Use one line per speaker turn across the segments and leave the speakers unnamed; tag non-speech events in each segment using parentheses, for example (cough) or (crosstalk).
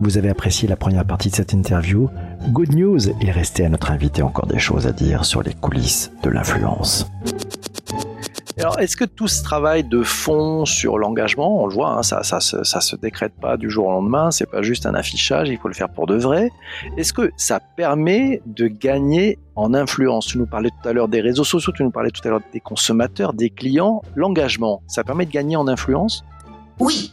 vous avez apprécié la première partie de cette interview. Good news, il restait à notre invité encore des choses à dire sur les coulisses de l'influence.
Alors, est-ce que tout ce travail de fond sur l'engagement, on le voit, hein, ça, ça, ça, se décrète pas du jour au lendemain, c'est pas juste un affichage, il faut le faire pour de vrai. Est-ce que ça permet de gagner en influence? Tu nous parlais tout à l'heure des réseaux sociaux, tu nous parlais tout à l'heure des consommateurs, des clients. L'engagement, ça permet de gagner en influence?
Oui.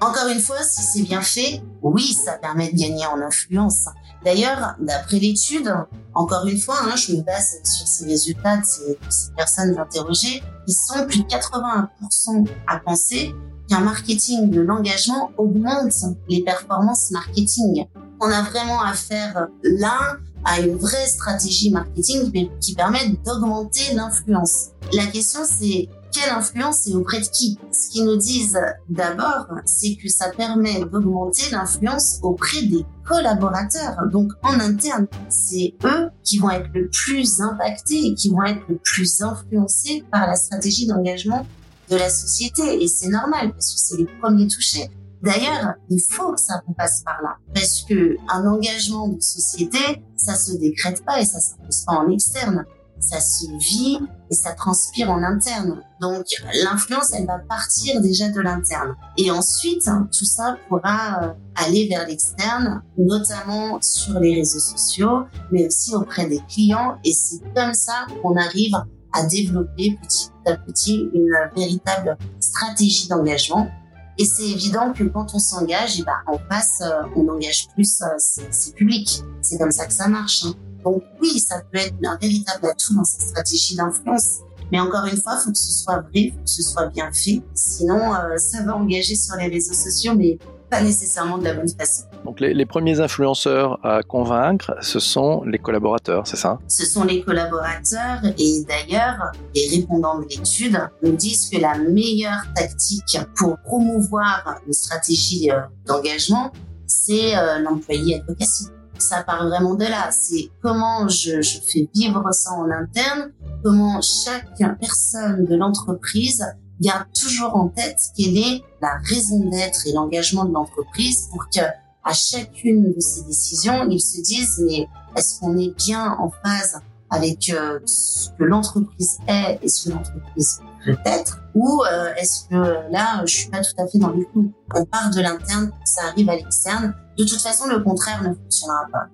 Encore une fois, si c'est bien fait, oui, ça permet de gagner en influence. D'ailleurs, d'après l'étude, encore une fois, hein, je me base sur ces résultats de ces, personnes interrogées, ils sont plus de 81% à penser qu'un marketing de l'engagement augmente les performances marketing. On a vraiment affaire là à une vraie stratégie marketing qui permet d'augmenter l'influence. La question c'est quelle influence et auprès de qui? Ce qu'ils nous disent d'abord, c'est que ça permet d'augmenter l'influence auprès des collaborateurs, donc en interne. C'est eux qui vont être le plus impactés et qui vont être le plus influencés par la stratégie d'engagement de la société. Et c'est normal parce que c'est les premiers touchés. D'ailleurs, il faut que ça passe par là. Parce que un engagement de société, ça se décrète pas et ça s'impose pas en externe ça se vit et ça transpire en interne. Donc l'influence, elle va partir déjà de l'interne. Et ensuite, hein, tout ça pourra euh, aller vers l'externe, notamment sur les réseaux sociaux, mais aussi auprès des clients. Et c'est comme ça qu'on arrive à développer petit à petit une véritable stratégie d'engagement. Et c'est évident que quand on s'engage, ben, on passe, euh, on engage plus euh, ses, publics. C'est comme ça que ça marche. Hein. Donc oui, ça peut être un véritable atout dans sa stratégie d'influence. Mais encore une fois, faut que ce soit vrai, faut que ce soit bien fait. Sinon, euh, ça va engager sur les réseaux sociaux, mais pas nécessairement de la bonne façon.
Donc les, premiers influenceurs à convaincre, ce sont les collaborateurs, c'est ça?
Ce sont les collaborateurs et d'ailleurs, les répondants de l'étude nous disent que la meilleure tactique pour promouvoir une stratégie euh, d'engagement, c'est euh, l'employé advocacy ça part vraiment de là. C'est comment je, je, fais vivre ça en interne, comment chaque personne de l'entreprise garde toujours en tête quelle est la raison d'être et l'engagement de l'entreprise pour que à chacune de ces décisions, ils se disent mais est-ce qu'on est bien en phase avec euh, ce que l'entreprise est et ce que l'entreprise peut être ou euh, est-ce que là je suis pas tout à fait dans le coup On part de l'interne, ça arrive à l'externe de toute façon, le contraire ne fonctionnera pas.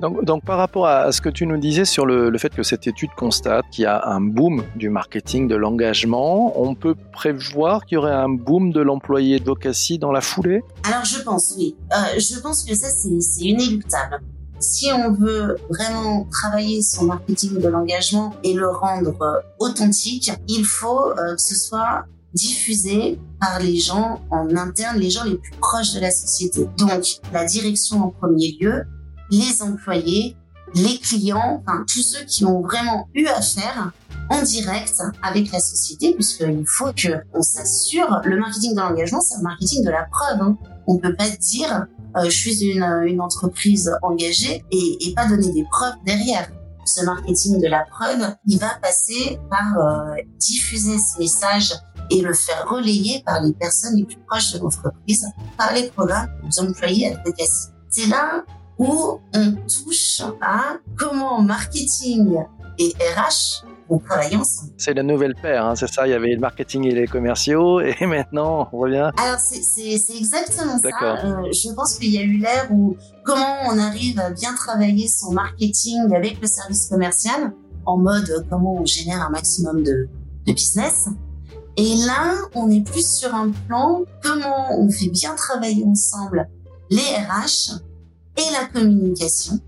Donc, donc par rapport à ce que tu nous disais sur le, fait que cette étude constate qu'il y a un boom du marketing, de l'engagement, on peut prévoir qu'il y aurait un boom de l'employé d'Ocassi dans la foulée?
Alors je pense, oui. Euh, je pense que ça, c'est inéluctable. Si on veut vraiment travailler son marketing de l'engagement et le rendre euh, authentique, il faut euh, que ce soit diffusé par les gens en interne, les gens les plus proches de la société. Donc, la direction en premier lieu, les employés, les clients, enfin, tous ceux qui ont vraiment eu affaire en direct avec la société, puisqu'il faut que on s'assure, le marketing de l'engagement, c'est un marketing de la preuve. Hein. On peut pas dire, euh, je suis une, une entreprise engagée et, pas donner des preuves derrière ce marketing de la preuve, il va passer par euh, diffuser ce message et le faire relayer par les personnes les plus proches de l'entreprise, par les programmes des employés advocacy. C'est là où on touche à comment marketing et RH ensemble.
C'est la nouvelle paire, hein, c'est ça Il y avait le marketing et les commerciaux, (laughs) et maintenant on revient.
Alors c'est exactement ça. Euh, je pense qu'il y a eu l'ère où comment on arrive à bien travailler son marketing avec le service commercial en mode comment on génère un maximum de, de business et là, on est plus sur un plan comment on fait bien travailler ensemble les RH et la communication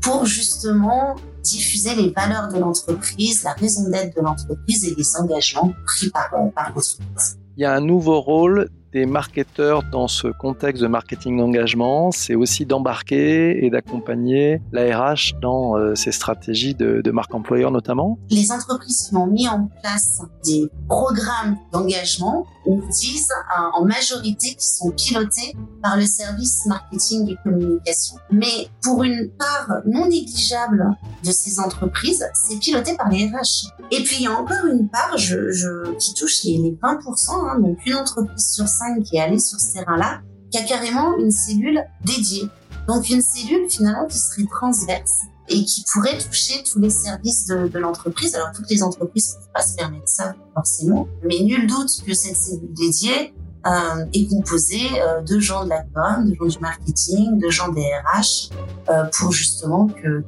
pour justement diffuser les valeurs de l'entreprise, la raison d'être de l'entreprise et les engagements pris par, par l'entreprise.
Il y a un nouveau rôle des marketeurs dans ce contexte de marketing d'engagement, c'est aussi d'embarquer et d'accompagner la RH dans euh, ces stratégies de, marque employeur notamment
Les entreprises qui ont mis en place des programmes d'engagement nous disent euh, en majorité qui sont pilotés par le service marketing et communication. Mais pour une part non négligeable de ces entreprises, c'est piloté par les RH. Et puis il y a encore une part je, je, qui touche les, les 20%, hein, donc une entreprise sur qui est allé sur ce terrain-là, qui a carrément une cellule dédiée. Donc une cellule finalement qui serait transverse et qui pourrait toucher tous les services de, l'entreprise. Alors toutes les entreprises ne peuvent pas se permettre ça forcément, mais nul doute que cette cellule dédiée euh, est composée euh, de gens de la com, de gens du marketing, de gens des RH, euh, pour justement que,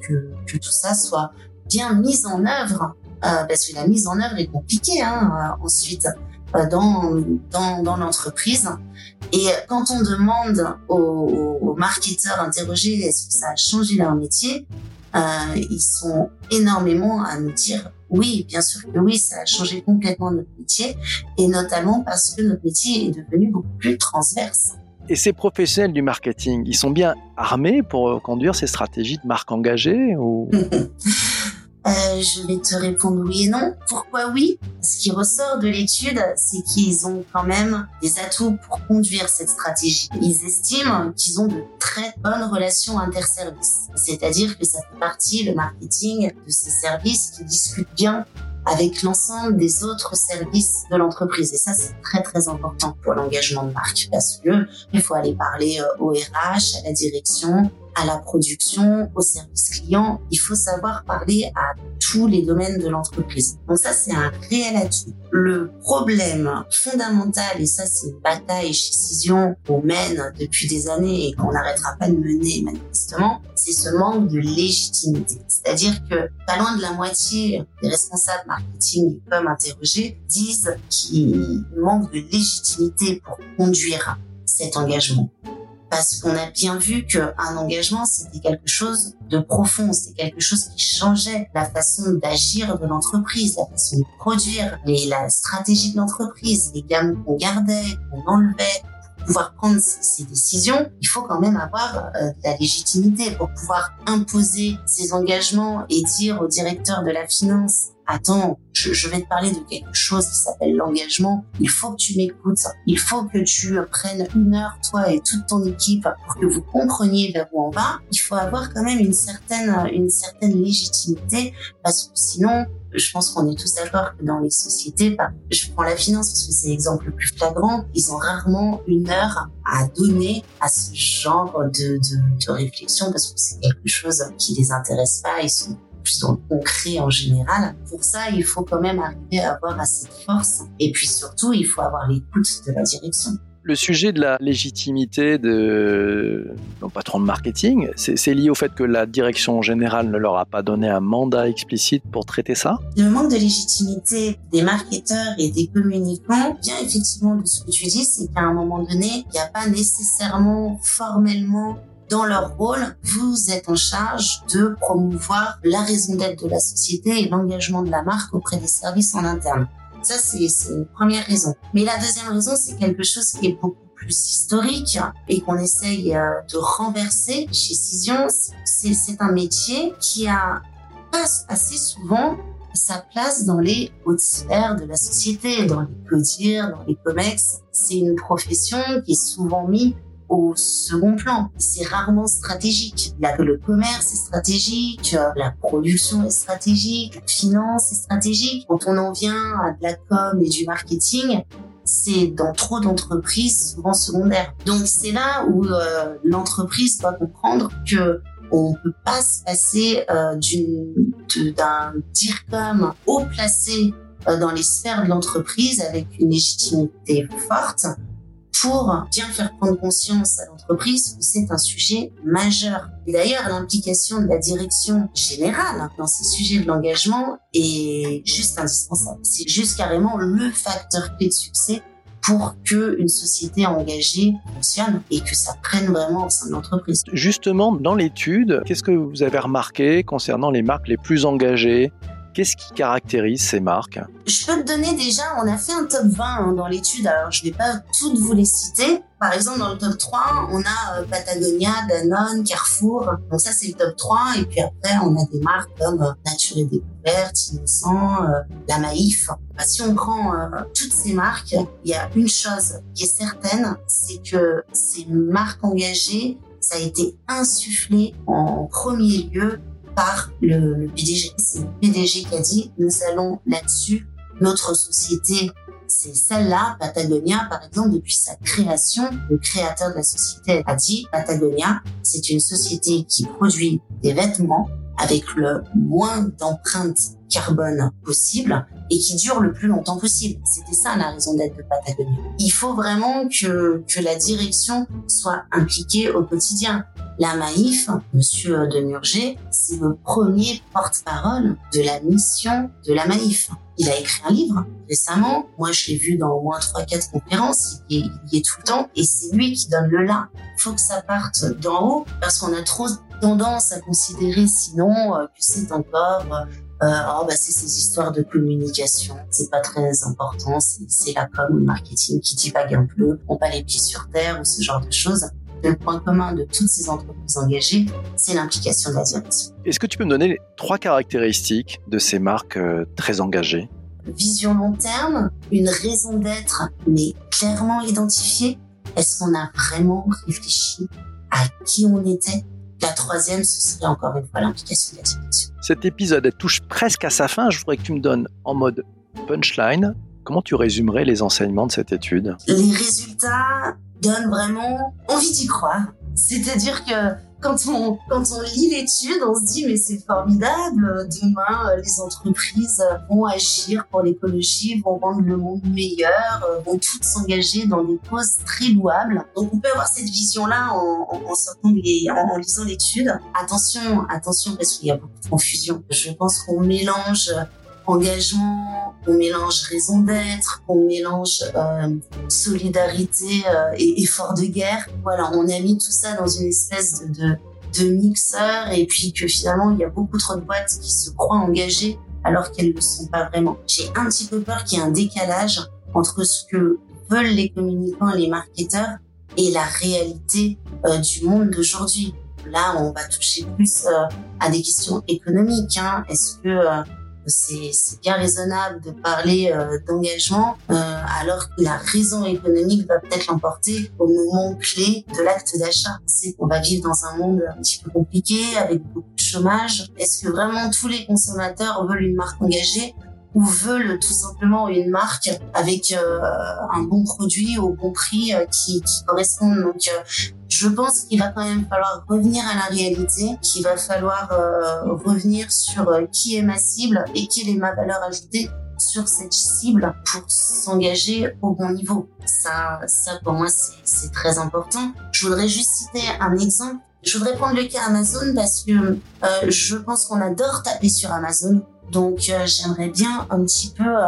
tout ça soit bien mis en œuvre, parce que la mise en œuvre est compliquée hein, ensuite dans, dans, dans l'entreprise. Et quand on demande aux, aux marketeurs interrogés est-ce que ça a changé leur métier, euh, ils sont énormément à nous dire oui, bien sûr que oui, ça a changé complètement notre métier, et notamment parce que notre métier est devenu beaucoup plus transverse.
Et ces professionnels du marketing, ils sont bien armés pour conduire ces stratégies de marque engagée ou... (laughs)
Euh, je vais te répondre oui et non. Pourquoi oui? Ce qui ressort de l'étude, c'est qu'ils ont quand même des atouts pour conduire cette stratégie. Ils estiment qu'ils ont de très bonnes relations interservices. C'est-à-dire que ça fait partie, le marketing, de ces services qui discutent bien avec l'ensemble des autres services de l'entreprise. Et ça, c'est très, très important pour l'engagement de marque parce que il faut aller parler euh, au RH, à la direction, à la production, au service client. Il faut savoir parler à tous les domaines de l'entreprise. Donc ça, c'est un réel atout. Le problème fondamental, et ça, c'est une bataille chez Cision qu'on mène depuis des années et qu'on n'arrêtera pas de mener manifestement, c'est ce manque de légitimité. C'est-à-dire que pas loin de la moitié des responsables marketing et com interrogés disent qu'il manque de légitimité pour conduire cet engagement parce qu'on a bien vu qu'un engagement, c'était quelque chose de profond, c'est quelque chose qui changeait la façon d'agir de l'entreprise, la façon de produire, les, la stratégie de l'entreprise, les gammes qu'on gardait, qu'on enlevait, pour pouvoir prendre ces, décisions, il faut quand même avoir euh, de la légitimité pour pouvoir imposer ces engagements et dire au directeur de la finance attends, je, vais te parler de quelque chose qui s'appelle l'engagement. Il faut que tu m'écoutes. Il faut que tu prennes une heure, toi et toute ton équipe, pour que vous compreniez vers où on va. Il faut avoir quand même une certaine, une certaine légitimité, parce que sinon, je pense qu'on est tous d'accord que dans les sociétés, bah, je prends la finance parce que c'est l'exemple le plus flagrant, ils ont rarement une heure à donner à ce genre de, de, de réflexion parce que c'est quelque chose qui les intéresse pas, ils sont plus dans le concret en général. Pour ça, il faut quand même arriver à avoir assez de force. Et puis surtout, il faut avoir l'écoute de la direction.
Le sujet de la légitimité de nos patrons de marketing, c'est lié au fait que la direction générale ne leur a pas donné un mandat explicite pour traiter ça?
Le manque de légitimité des marketeurs et des communicants vient effectivement de ce que tu dis, c'est qu'à un moment donné, il n'y a pas nécessairement formellement dans leur rôle, vous êtes en charge de promouvoir la raison d'être de la société et l'engagement de la marque auprès des services en interne. Ça, c'est une première raison. Mais la deuxième raison, c'est quelque chose qui est beaucoup plus historique et qu'on essaye euh, de renverser chez Cision. C'est un métier qui a assez souvent sa place dans les hautes sphères de la société, dans les codires, dans les comex. C'est une profession qui est souvent mise au second plan. C'est rarement stratégique. Là, le commerce est stratégique, la production est stratégique, la finance est stratégique. Quand on en vient à de la com et du marketing, c'est dans trop d'entreprises souvent secondaires. Donc c'est là où euh, l'entreprise doit comprendre que on peut pas se passer euh, d'un DIRCOM haut placé euh, dans les sphères de l'entreprise avec une légitimité forte pour bien faire prendre conscience à l'entreprise que c'est un sujet majeur. Et d'ailleurs, l'implication de la direction générale dans ces sujets de l'engagement est juste indispensable. C'est juste carrément le facteur clé de succès pour que une société engagée fonctionne et que ça prenne vraiment au sein de l'entreprise.
Justement, dans l'étude, qu'est-ce que vous avez remarqué concernant les marques les plus engagées? Qu'est-ce qui caractérise ces marques?
Je peux te donner déjà, on a fait un top 20 hein, dans l'étude, alors je ne vais pas toutes vous les citer. Par exemple, dans le top 3, on a euh, Patagonia, Danone, Carrefour. Donc ça, c'est le top 3. Et puis après, on a des marques comme euh, Nature et Découverte, Innocent, euh, La Maïf. Bah, si on prend toutes ces marques, il y a une chose qui est certaine, c'est que ces marques engagées, ça a été insufflé en premier lieu par le, PDG. C'est le PDG qui a dit nous allons là-dessus, notre société c'est celle-là, Patagonia, par exemple, depuis sa création, le créateur de la société a dit, Patagonia, c'est une société qui produit des vêtements avec le moins d'empreintes carbone possible et qui dure le plus longtemps possible. C'était ça la raison d'être de Patagonia. Il faut vraiment que, que la direction soit impliquée au quotidien. La Maïf, Monsieur Demurger, c'est le premier porte-parole de la mission de la Maïf. Il a écrit un livre récemment. Moi, je l'ai vu dans au moins trois, quatre conférences. Il y, est, tout le temps. Et c'est lui qui donne le là. Il faut que ça parte d'en haut parce qu'on a trop tendance à considérer sinon euh, que c'est encore euh, euh, oh bah c'est ces histoires de communication, c'est pas très important, c'est la com ou le marketing qui divague un peu, on pas les pieds sur terre ou ce genre de choses. Le point commun de toutes ces entreprises engagées, c'est l'implication de la direction.
Est-ce que tu peux me donner les trois caractéristiques de ces marques euh, très engagées?
Vision long terme, une raison d'être, mais clairement identifiée. Est-ce qu'on a vraiment réfléchi à qui on était? La troisième, ce serait encore une fois l'implication de la direction.
Cet épisode touche presque à sa fin. Je voudrais que tu me donnes en mode punchline. Comment tu résumerais les enseignements de cette étude?
Les résultats donnent vraiment envie d'y croire. C'est-à-dire que quand on, lit l'étude, on se dit mais c'est formidable, demain les entreprises vont agir pour l'écologie, vont rendre le monde meilleur, vont toutes s'engager dans des causes très louables. Donc on peut avoir cette vision-là en, sortant en, lisant l'étude. Attention, attention parce qu'il y a beaucoup de confusion. Je pense qu'on mélange engagement, on mélange raison d'être, on mélange euh, solidarité euh, et effort de guerre. Voilà, on a mis tout ça dans une espèce de, de, de mixeur et puis que finalement il y a beaucoup trop de boîtes qui se croient engagées alors qu'elles ne le sont pas vraiment. J'ai un petit peu peur qu'il y ait un décalage entre ce que veulent les communicants et les marketeurs et la réalité euh, du monde d'aujourd'hui. Là, on va toucher plus euh, à des questions économiques. Hein. Est-ce que euh, c'est bien raisonnable de parler euh, d'engagement euh, alors que la raison économique va peut-être l'emporter au moment clé de l'acte d'achat. C'est qu'on va vivre dans un monde un petit peu compliqué avec beaucoup de chômage. Est-ce que vraiment tous les consommateurs veulent une marque engagée ou veulent tout simplement une marque avec euh, un bon produit au bon prix qui, qui correspond. Je pense qu'il va quand même falloir revenir à la réalité, qu'il va falloir revenir sur qui est ma cible et quelle est ma valeur ajoutée sur cette cible pour s'engager au bon niveau. Ça, ça pour moi, c'est très important. Je voudrais juste citer un exemple. Je voudrais prendre le cas Amazon parce que je pense qu'on adore taper sur Amazon donc euh, j'aimerais bien un petit peu euh,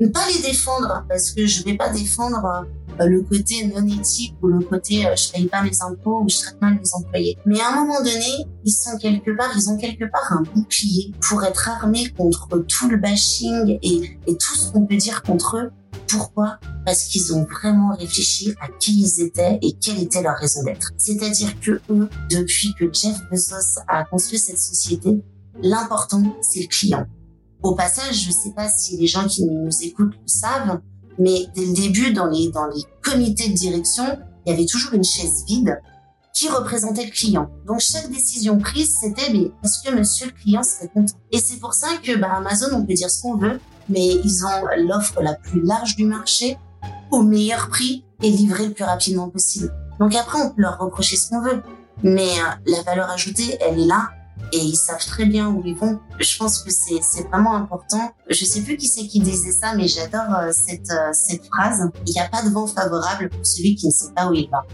ne pas les défendre parce que je vais pas défendre euh, le côté non éthique ou le côté je paye pas mes impôts ou je traite mal mes employés. Mais à un moment donné, ils sont quelque part, ils ont quelque part un bouclier pour être armés contre tout le bashing et, et tout ce qu'on peut dire contre eux. Pourquoi? Parce qu'ils ont vraiment réfléchi à qui ils étaient et quelle était leur raison d'être. C'est-à-dire que eux, depuis que Jeff Bezos a construit cette société, L'important, c'est le client. Au passage, je ne sais pas si les gens qui nous écoutent le savent, mais dès le début, dans les, dans les comités de direction, il y avait toujours une chaise vide qui représentait le client. Donc chaque décision prise, c'était mais est-ce que monsieur le client serait content? Et c'est pour ça que bah, Amazon, on peut dire ce qu'on veut, mais ils ont l'offre la plus large du marché au meilleur prix et livré le plus rapidement possible. Donc après, on peut leur reprocher ce qu'on veut, mais euh, la valeur ajoutée, elle est là et ils savent très bien où ils vont. Je pense que c'est vraiment important. Je sais plus qui c'est qui disait ça, mais j'adore euh, cette, euh, cette phrase. Il n'y a pas de vent favorable pour celui qui ne sait pas où il va.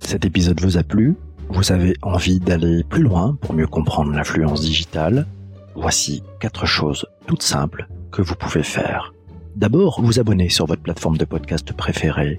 Cet épisode vous a plu? Vous avez envie d'aller plus loin pour mieux comprendre l'influence digitale? Voici quatre choses toutes simples que vous pouvez faire. D'abord, vous abonner sur votre plateforme de podcast préférée